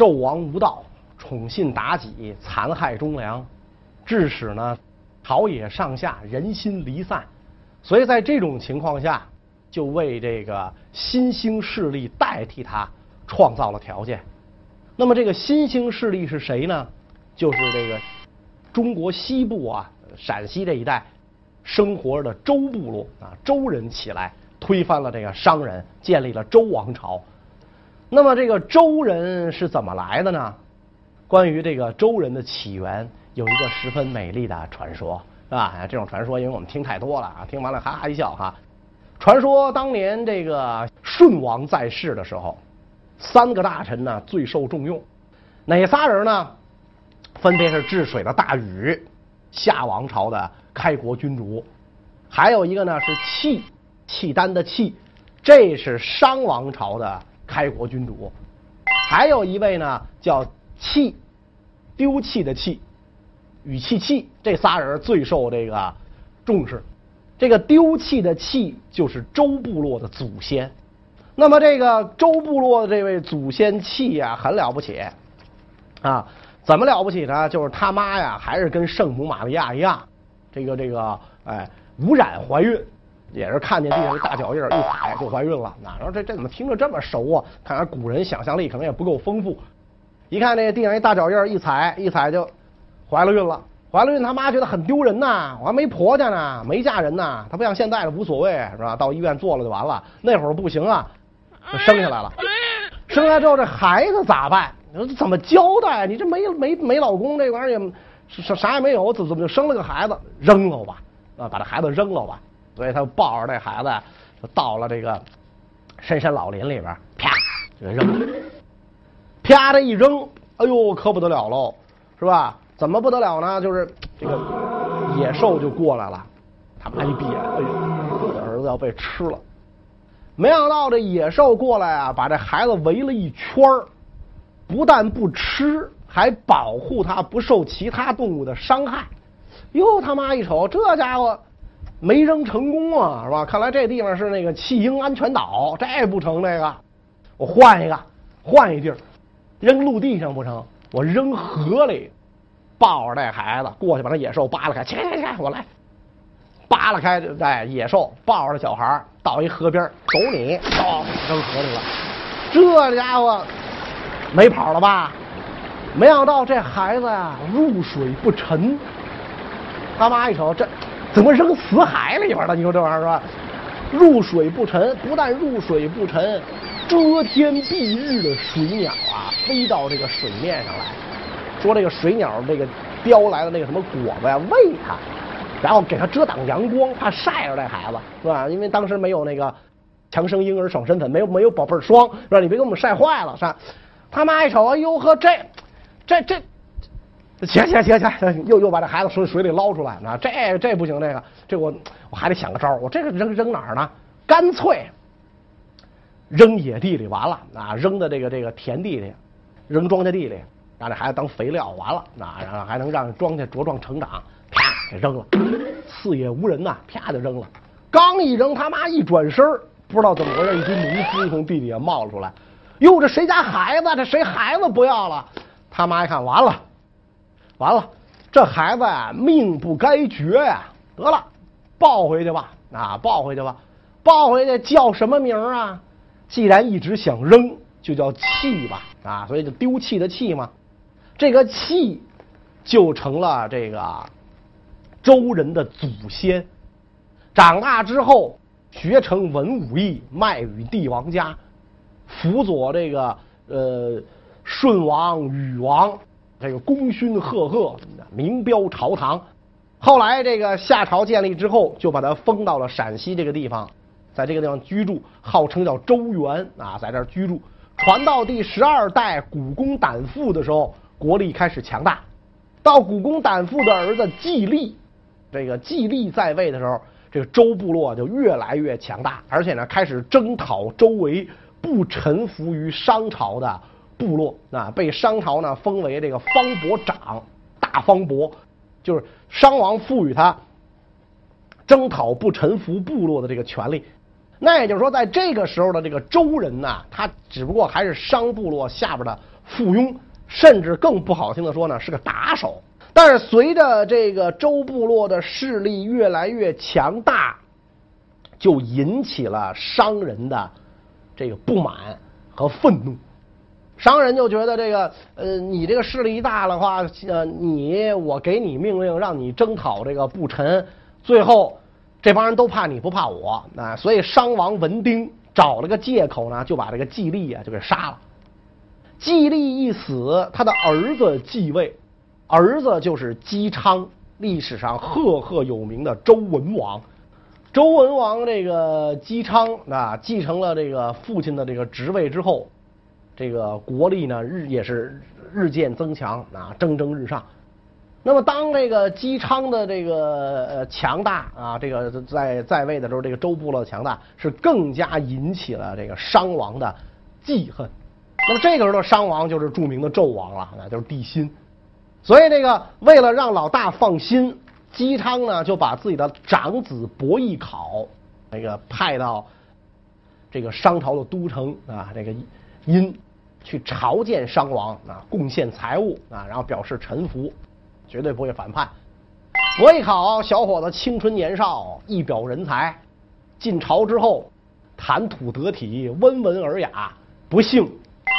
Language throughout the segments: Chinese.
纣王无道，宠信妲己，残害忠良，致使呢朝野上下人心离散。所以在这种情况下，就为这个新兴势力代替他创造了条件。那么这个新兴势力是谁呢？就是这个中国西部啊，陕西这一带生活的周部落啊，周人起来推翻了这个商人，建立了周王朝。那么这个周人是怎么来的呢？关于这个周人的起源，有一个十分美丽的传说，是吧？这种传说，因为我们听太多了啊，听完了哈哈一笑哈。传说当年这个舜王在世的时候。三个大臣呢最受重用，哪仨人呢？分别是治水的大禹，夏王朝的开国君主；还有一个呢是契，契丹的契，这是商王朝的开国君主；还有一位呢叫弃，丢弃的弃，与气弃，这仨人最受这个重视。这个丢弃的弃就是周部落的祖先。那么这个周部落的这位祖先弃呀，很了不起啊！怎么了不起呢？就是他妈呀，还是跟圣母玛利亚一样，这个这个哎，无染怀孕，也是看见地上一大脚印儿一踩就怀孕了。那然后这这怎么听着这么熟啊？看来古人想象力可能也不够丰富。一看这地上一大脚印儿一踩一踩就怀了孕了，怀了孕他妈觉得很丢人呐，我还没婆家呢，没嫁人呢。他不像现在的无所谓是吧？到医院做了就完了。那会儿不行啊。生下来了，生下来之后这孩子咋办？你说怎么交代？你这没没没老公，这玩意儿也啥啥也没有，怎怎么就生了个孩子？扔了吧，啊，把这孩子扔了吧。所以他抱着这孩子，就到了这个深山老林里边，啪就给扔了。啪这一扔，哎呦，可不得了喽，是吧？怎么不得了呢？就是这个野兽就过来了，他妈一闭眼，哎呦，我的儿子要被吃了。没想到这野兽过来啊，把这孩子围了一圈，不但不吃，还保护他不受其他动物的伤害。哟，他妈一瞅，这家伙没扔成功啊，是吧？看来这地方是那个弃婴安全岛，这不成，这个我换一个，换一地儿，扔陆地上不成，我扔河里，抱着这孩子过去，把那野兽扒拉开，切切切，我来。扒拉开，哎，野兽抱着小孩到一河边，走你，哦，扔河里了。这家伙没跑了吧？没想到这孩子呀，入水不沉。他妈一瞅，这怎么扔死海里边了？你说这玩意儿是吧？入水不沉，不但入水不沉，遮天蔽日的水鸟啊，飞到这个水面上来，说这个水鸟这个叼来的那个什么果子呀，喂它。然后给它遮挡阳光，怕晒着这孩子，是吧？因为当时没有那个强生婴儿爽身粉，没有没有宝贝霜，是吧？你别给我们晒坏了，是吧？他妈一瞅，哎呦呵，这这这，行行行行，又又把这孩子从水里捞出来，那这这不行，这个这我我还得想个招，我这个扔扔哪儿呢？干脆扔野地里完了，啊，扔到这个这个田地里，扔庄稼地里，让这孩子当肥料，完了，那然后还能让庄稼茁壮成长。啪给扔了，四野无人呐，啪就扔了。刚一扔，他妈一转身，不知道怎么回事，一堆农夫从地底下冒出来。哟，这谁家孩子？这谁孩子不要了？他妈一看，完了，完了，这孩子呀，命不该绝呀！得了，抱回去吧，啊，抱回去吧，抱回去叫什么名啊？既然一直想扔，就叫弃吧，啊，所以就丢弃的弃嘛。这个弃就成了这个。周人的祖先长大之后学成文武艺，卖与帝王家，辅佐这个呃舜王、禹王，这个功勋赫赫，名标朝堂。后来这个夏朝建立之后，就把他封到了陕西这个地方，在这个地方居住，号称叫周原啊，在这儿居住。传到第十二代古公胆父的时候，国力开始强大。到古公胆父的儿子季历。这个季历在位的时候，这个周部落就越来越强大，而且呢，开始征讨周围不臣服于商朝的部落，啊，被商朝呢封为这个方伯长，大方伯，就是商王赋予他征讨不臣服部落的这个权利。那也就是说，在这个时候的这个周人呢，他只不过还是商部落下边的附庸，甚至更不好听的说呢，是个打手。但是随着这个周部落的势力越来越强大，就引起了商人的这个不满和愤怒。商人就觉得这个呃，你这个势力一大的话，呃，你我给你命令让你征讨这个不臣，最后这帮人都怕你不怕我啊，所以商王文丁找了个借口呢，就把这个季历啊就给杀了。季历一死，他的儿子继位。儿子就是姬昌，历史上赫赫有名的周文王。周文王这个姬昌啊，继承了这个父亲的这个职位之后，这个国力呢日也是日渐增强啊，蒸蒸日上。那么当这个姬昌的这个呃强大啊，这个在在位的时候，这个周部落的强大是更加引起了这个商王的记恨。那么这个时候的商王就是著名的纣王了，那就是帝辛。所以，这个为了让老大放心，姬昌呢就把自己的长子伯邑考那个派到这个商朝的都城啊，这个殷去朝见商王啊，贡献财物啊，然后表示臣服，绝对不会反叛。伯邑考小伙子青春年少，一表人才，进朝之后谈吐得体，温文尔雅，不幸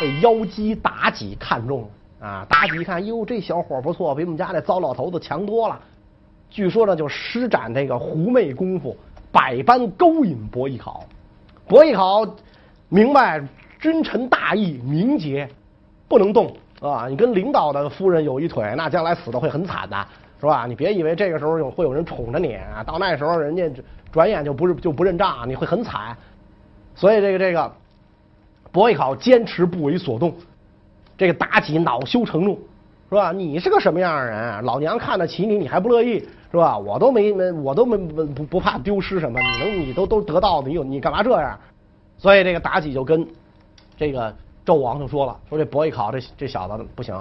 被妖姬妲己看中。啊，妲己一看，哟，这小伙不错，比我们家那糟老头子强多了。据说呢，就施展这个狐媚功夫，百般勾引伯邑考。伯邑考明白君臣大义，名节不能动啊！你跟领导的夫人有一腿，那将来死的会很惨的，是吧？你别以为这个时候有会有人宠着你啊，到那时候人家转眼就不是就不认账，你会很惨。所以这个这个伯邑考坚持不为所动。这个妲己恼羞成怒，是吧？你是个什么样的人？老娘看得起你，你还不乐意，是吧？我都没没，我都没不不怕丢失什么，你能你都都得到的，你有你干嘛这样？所以这个妲己就跟这个纣王就说了，说这伯邑考这这小子不行，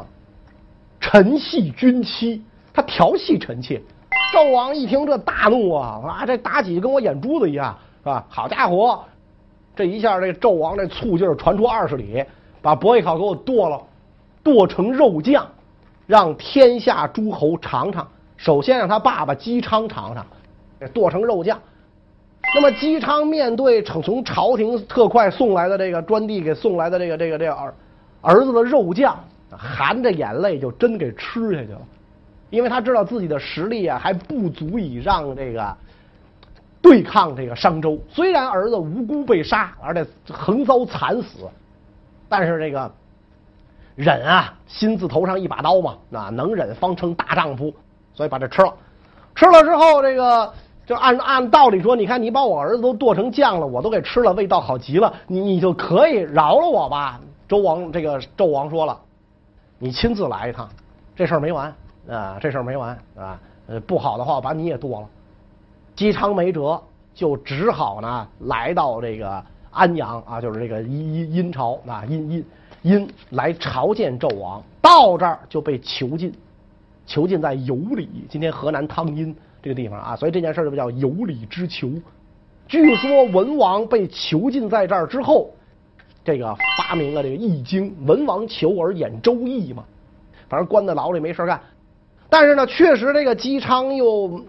臣系君妻，他调戏臣妾。纣王一听这大怒啊，啊，这妲己跟我眼珠子一样，是吧？好家伙，这一下这纣王这醋劲儿传出二十里。把伯邑考给我剁了，剁成肉酱，让天下诸侯尝尝。首先让他爸爸姬昌尝尝，剁成肉酱。那么姬昌面对从从朝廷特快送来的这个专递给送来的这个这个这个儿儿子的肉酱，含着眼泪就真给吃下去了，因为他知道自己的实力啊还不足以让这个对抗这个商周。虽然儿子无辜被杀，而且横遭惨死。但是这个忍啊，心字头上一把刀嘛，那能忍方称大丈夫，所以把这吃了。吃了之后，这个就按按道理说，你看你把我儿子都剁成酱了，我都给吃了，味道好极了，你你就可以饶了我吧。周王这个纣王说了，你亲自来一趟，这事儿没完啊，这事儿没完啊。呃，不好的话，我把你也剁了。姬昌没辙，就只好呢来到这个。安阳啊，就是这个殷殷朝啊，殷殷殷来朝见纣王，到这儿就被囚禁，囚禁在有里，今天河南汤阴这个地方啊，所以这件事就叫有理之囚。据说文王被囚禁在这儿之后，这个发明了这个易经，文王求而演周易嘛，反正关在牢里没事干。但是呢，确实这个姬昌又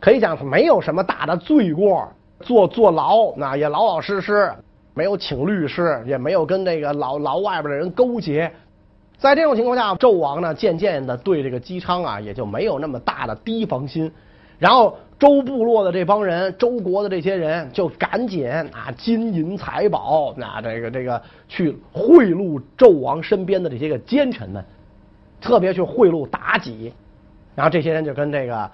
可以讲没有什么大的罪过，坐坐牢那也老老实实。没有请律师，也没有跟这个牢牢外边的人勾结，在这种情况下，纣王呢渐渐的对这个姬昌啊也就没有那么大的提防心，然后周部落的这帮人，周国的这些人就赶紧啊金银财宝，那这个这个去贿赂纣王身边的这些个奸臣们，特别去贿赂妲己，然后这些人就跟这个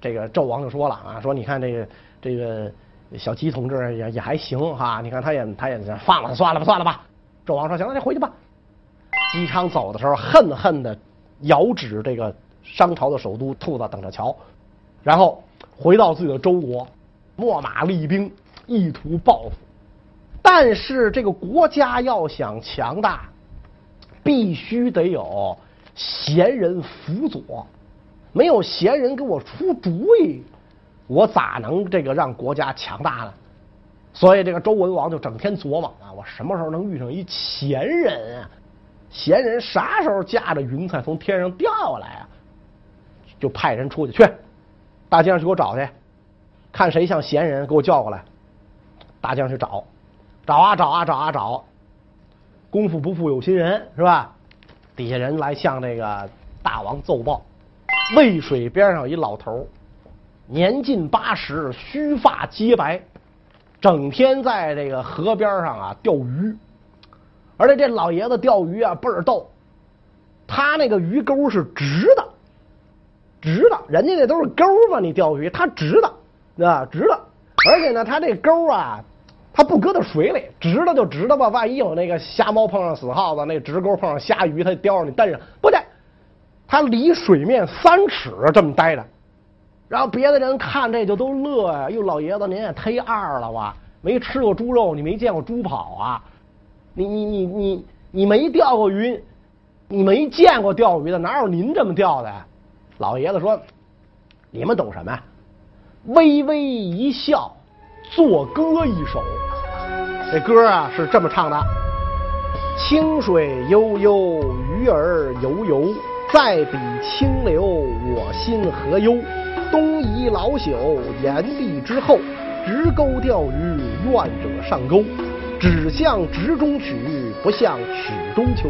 这个纣王就说了啊，说你看这个这个。小姬同志也也还行哈，你看他也他也放了算了吧算了吧。纣王说行了，你回去吧。姬昌走的时候恨恨的遥指这个商朝的首都，兔子等着瞧。然后回到自己的周国，秣马厉兵，意图报复。但是这个国家要想强大，必须得有贤人辅佐，没有贤人给我出主意。我咋能这个让国家强大呢？所以这个周文王就整天琢磨啊，我什么时候能遇上一贤人啊？贤人啥时候驾着云彩从天上掉下来啊？就派人出去去大街上去给我找去，看谁像闲人，给我叫过来。大街上去找，找啊找啊找啊找，功夫不负有心人是吧？底下人来向这个大王奏报，渭水边上有一老头，年近八十，须发皆白，整天在这个河边上啊钓鱼。而且这老爷子钓鱼啊倍儿逗，他那个鱼钩是直的，直的，人家那都是钩嘛，你钓鱼它直的，啊直的，而且呢，它这钩啊，它不搁到水里，直的就直的吧，万一有那个瞎猫碰上死耗子，那直钩碰上虾鱼，它叼着你蹬上，不对，他离水面三尺这么待着，然后别的人看这就都乐呀，哟，老爷子您也忒二了吧，没吃过猪肉，你没见过猪跑啊？你你你你你没钓过鱼，你没见过钓鱼的，哪有您这么钓的？老爷子说：“你们懂什么呀？”微微一笑，作歌一首。这歌啊是这么唱的：清水悠悠，鱼儿游游，在比清流，我心何忧？东夷老朽，炎帝之后，直钩钓鱼，愿者上钩。只向直中取，不向曲中求。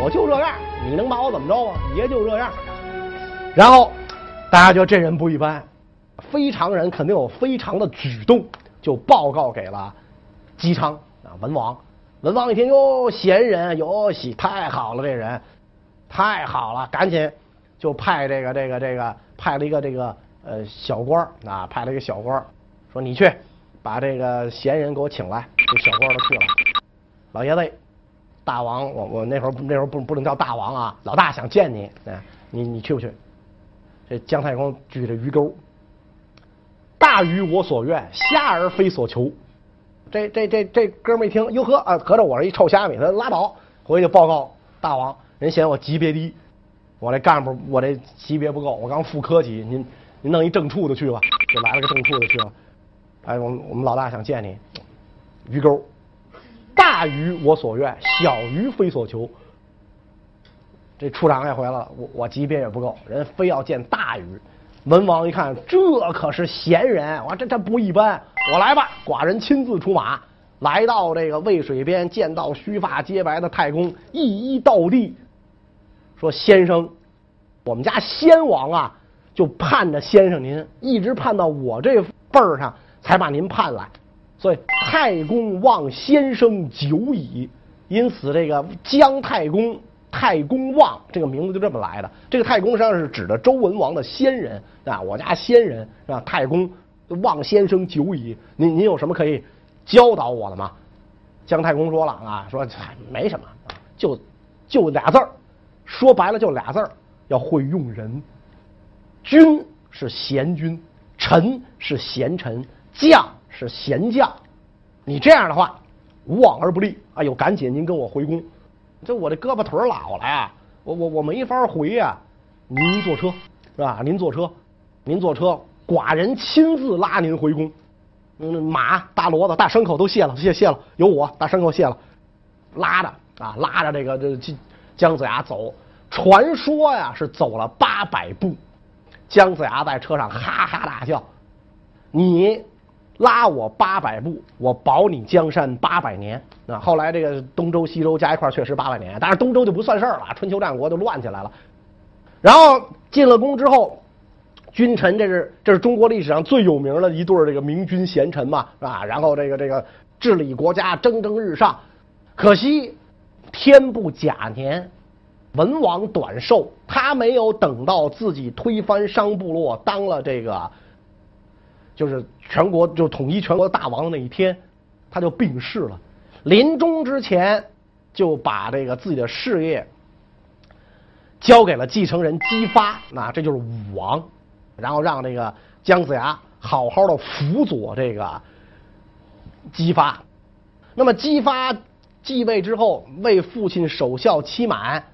我就这样，你能把我怎么着啊？爷就这样。然后大家觉得这人不一般，非常人肯定有非常的举动，就报告给了姬昌啊文王。文王一听哟，贤人哟喜，太好了，这人太好了，赶紧就派这个这个这个派了一个这个呃小官啊，派了一个小官说你去。把这个闲人给我请来，这小官都去了。老爷子，大王，我我那会儿那会儿不不能叫大王啊，老大想见你，哎，你你去不去？这姜太公举着鱼钩，大鱼我所愿，虾儿非所求。这这这这哥们一听，哟呵啊，合着我是一臭虾米，他拉倒，回去报告大王，人嫌我级别低，我这干部我这级别不够，我刚副科级，您您弄一正处的去吧，就来了个正处的去了。哎，我们我们老大想见你，鱼钩，大鱼我所愿，小鱼非所求。这处长也回来了，我我级别也不够，人非要见大鱼。文王一看，这可是闲人，我这这不一般，我来吧，寡人亲自出马，来到这个渭水边，见到须发皆白的太公，一一道地，说：“先生，我们家先王啊，就盼着先生您，一直盼到我这辈儿上。”才把您盼来，所以太公望先生久矣，因此这个姜太公、太公望这个名字就这么来的。这个太公实际上是指的周文王的先人啊，我家先人是吧？太公望先生久矣，您您有什么可以教导我的吗？姜太公说了啊，说没什么，就就俩字儿，说白了就俩字儿，要会用人。君是贤君，臣是贤臣。将是贤将，你这样的话无往而不利。哎呦，赶紧您跟我回宫，这我这胳膊腿老了呀，我我我没法回呀。您坐车是吧？您坐车，您坐车，寡人亲自拉您回宫。嗯，马、大骡子、大牲口都卸了，卸卸了，有我大牲口卸了，拉着啊，拉着这个这姜子牙走。传说呀是走了八百步，姜子牙在车上哈哈大笑，你。拉我八百步，我保你江山八百年。啊，后来这个东周、西周加一块确实八百年，但是东周就不算事儿了，春秋战国就乱起来了。然后进了宫之后，君臣这是这是中国历史上最有名的一对这个明君贤臣嘛，是吧？然后这个这个治理国家蒸蒸日上，可惜天不假年，文王短寿，他没有等到自己推翻商部落，当了这个。就是全国就统一全国大王的那一天，他就病逝了。临终之前，就把这个自己的事业交给了继承人姬发，那这就是武王。然后让这个姜子牙好好的辅佐这个姬发。那么姬发继位之后，为父亲守孝期满，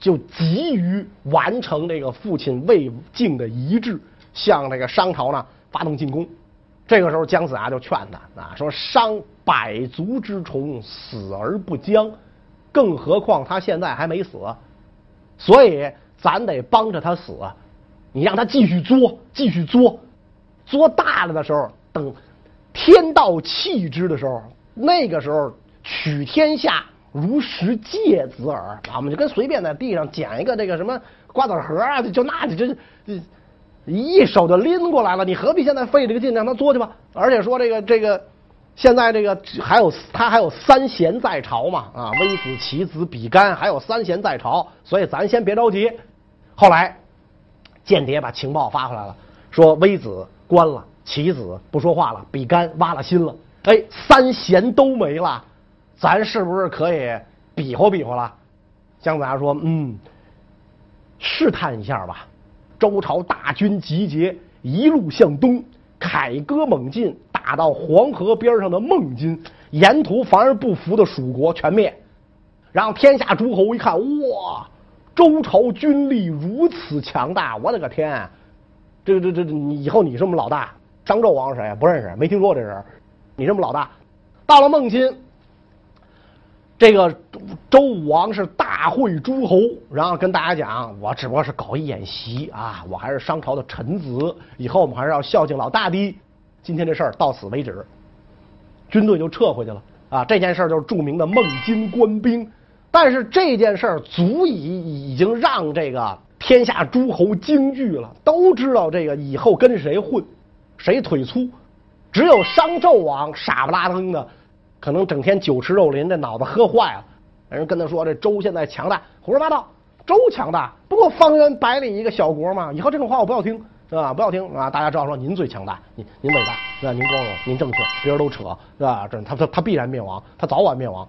就急于完成这个父亲未竟的遗志，向这个商朝呢。发动进攻，这个时候姜子牙就劝他啊，说：“商百足之虫，死。而不僵。更何况他现在还没死，所以咱得帮着他死。你让他继续作，继续作，作大了的时候，等天道弃之的时候，那个时候取天下如拾芥子耳啊！我们就跟随便在地上捡一个这个什么瓜子核啊，就那就就一手就拎过来了。你何必现在费这个劲让他作去吧？而且说这个这个。现在这个还有他还有三贤在朝嘛啊，微子、棋子、比干还有三贤在朝，所以咱先别着急。后来间谍把情报发回来了，说微子关了，棋子不说话了，比干挖了心了，哎，三贤都没了，咱是不是可以比划比划了？姜子牙说：“嗯，试探一下吧。”周朝大军集结，一路向东，凯歌猛进。打到黄河边上的孟津，沿途凡是不服的蜀国全灭，然后天下诸侯一看，哇，周朝军力如此强大，我的个天！这这这，你以后你是我们老大，商纣王是谁？不认识，没听说过这人。你是我们老大，到了孟津，这个周武王是大会诸侯，然后跟大家讲，我只不过是搞一演习啊，我还是商朝的臣子，以后我们还是要孝敬老大的。今天这事儿到此为止，军队就撤回去了啊！这件事儿就是著名的孟津官兵，但是这件事儿足以已经让这个天下诸侯惊惧了，都知道这个以后跟谁混，谁腿粗。只有商纣王傻不拉登的，可能整天酒池肉林，这脑子喝坏了。人跟他说这周现在强大，胡说八道，周强大不过方圆百里一个小国嘛，以后这种话我不要听。是吧？不要听啊！大家知道说您最强大，您您伟大，是吧？您光荣，您正确，别人都扯，是吧？这他他他必然灭亡，他早晚灭亡，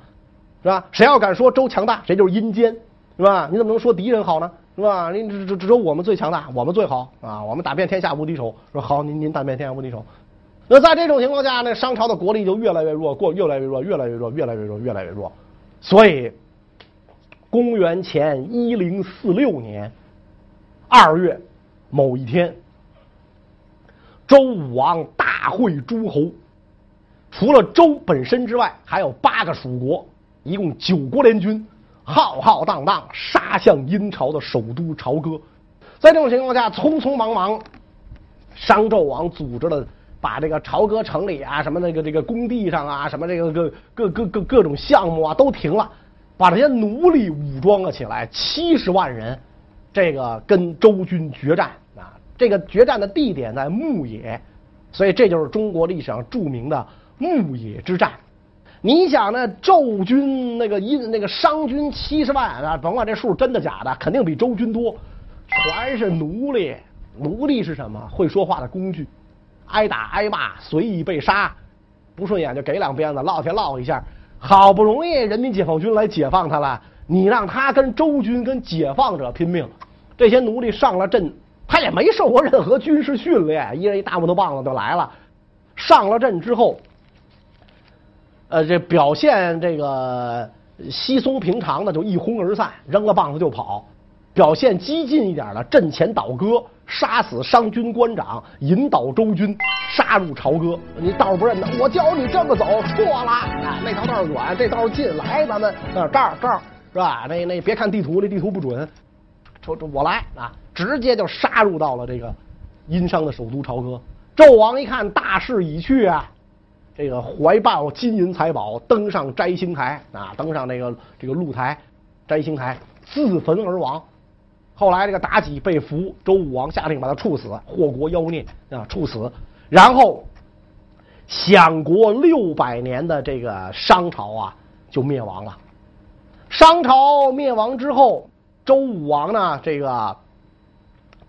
是吧？谁要敢说周强大，谁就是阴间，是吧？你怎么能说敌人好呢？是吧？您只只只有我们最强大，我们最好啊！我们打遍天下无敌手。说好，您您打遍天下无敌手。那在这种情况下，那商朝的国力就越来越弱，过越来越弱，越来越弱，越来越弱，越来越弱。所以，公元前一零四六年二月某一天。周武王大会诸侯，除了周本身之外，还有八个蜀国，一共九国联军，浩浩荡荡杀向殷朝的首都朝歌。在这种情况下，匆匆忙忙，商纣王组织了，把这个朝歌城里啊，什么那个这个工地上啊，什么这个各各各各各种项目啊，都停了，把这些奴隶武装了起来，七十万人，这个跟周军决战啊。这个决战的地点在牧野，所以这就是中国历史上著名的牧野之战。你想呢？周军那个殷那个商军七十万啊，甭管这数真的假的，肯定比周军多，全是奴隶。奴隶是什么？会说话的工具，挨打挨骂，随意被杀，不顺眼就给两鞭子，落下落一下。好不容易人民解放军来解放他了，你让他跟周军跟解放者拼命，这些奴隶上了阵。他也没受过任何军事训练，一人一大木头棒子就来了。上了阵之后，呃，这表现这个稀松平常的就一哄而散，扔了棒子就跑；表现激进一点的，阵前倒戈，杀死商军官长，引导周军杀入朝歌。你道不认得，我教你这么走，错了啊！那条道远，这道近，来，咱们那这儿这儿是吧？那那别看地图，那地图不准，说这我来啊！直接就杀入到了这个殷商的首都朝歌。纣王一看大势已去啊，这个怀抱金银财宝登上摘星台啊，登上那个这个露台摘星台，自焚而亡。后来这个妲己被俘，周武王下令把他处死，祸国妖孽啊，处死。然后享国六百年的这个商朝啊就灭亡了。商朝灭亡之后，周武王呢这个。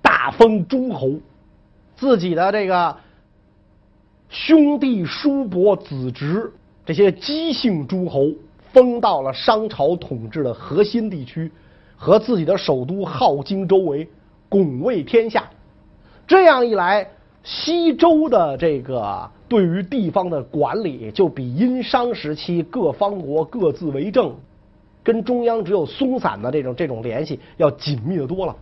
大封诸侯，自己的这个兄弟、叔伯、子侄这些姬姓诸侯封到了商朝统治的核心地区和自己的首都镐京周围，拱卫天下。这样一来，西周的这个对于地方的管理就比殷商时期各方国各自为政，跟中央只有松散的这种这种联系要紧密的多了。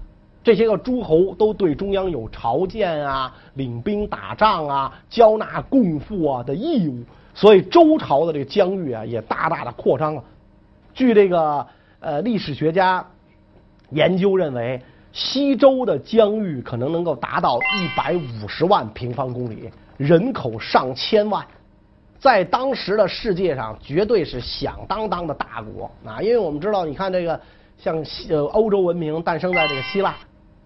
这些个诸侯都对中央有朝见啊、领兵打仗啊、交纳贡赋啊的义务，所以周朝的这个疆域啊也大大的扩张了。据这个呃历史学家研究认为，西周的疆域可能能够达到一百五十万平方公里，人口上千万，在当时的世界上绝对是响当当的大国啊！因为我们知道，你看这个像西呃欧洲文明诞生在这个希腊，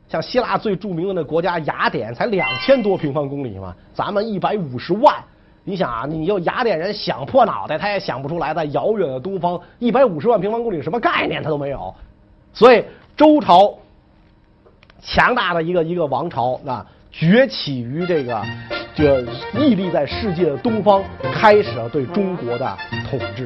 像希腊最著名的那国家雅典才两千多平方公里嘛，咱们一百五十万。你想啊，你就雅典人想破脑袋，他也想不出来，在遥远的东方，一百五十万平方公里什么概念他都没有。所以周朝强大的一个一个王朝啊，崛起于这个这屹立在世界的东方，开始了对中国的统治。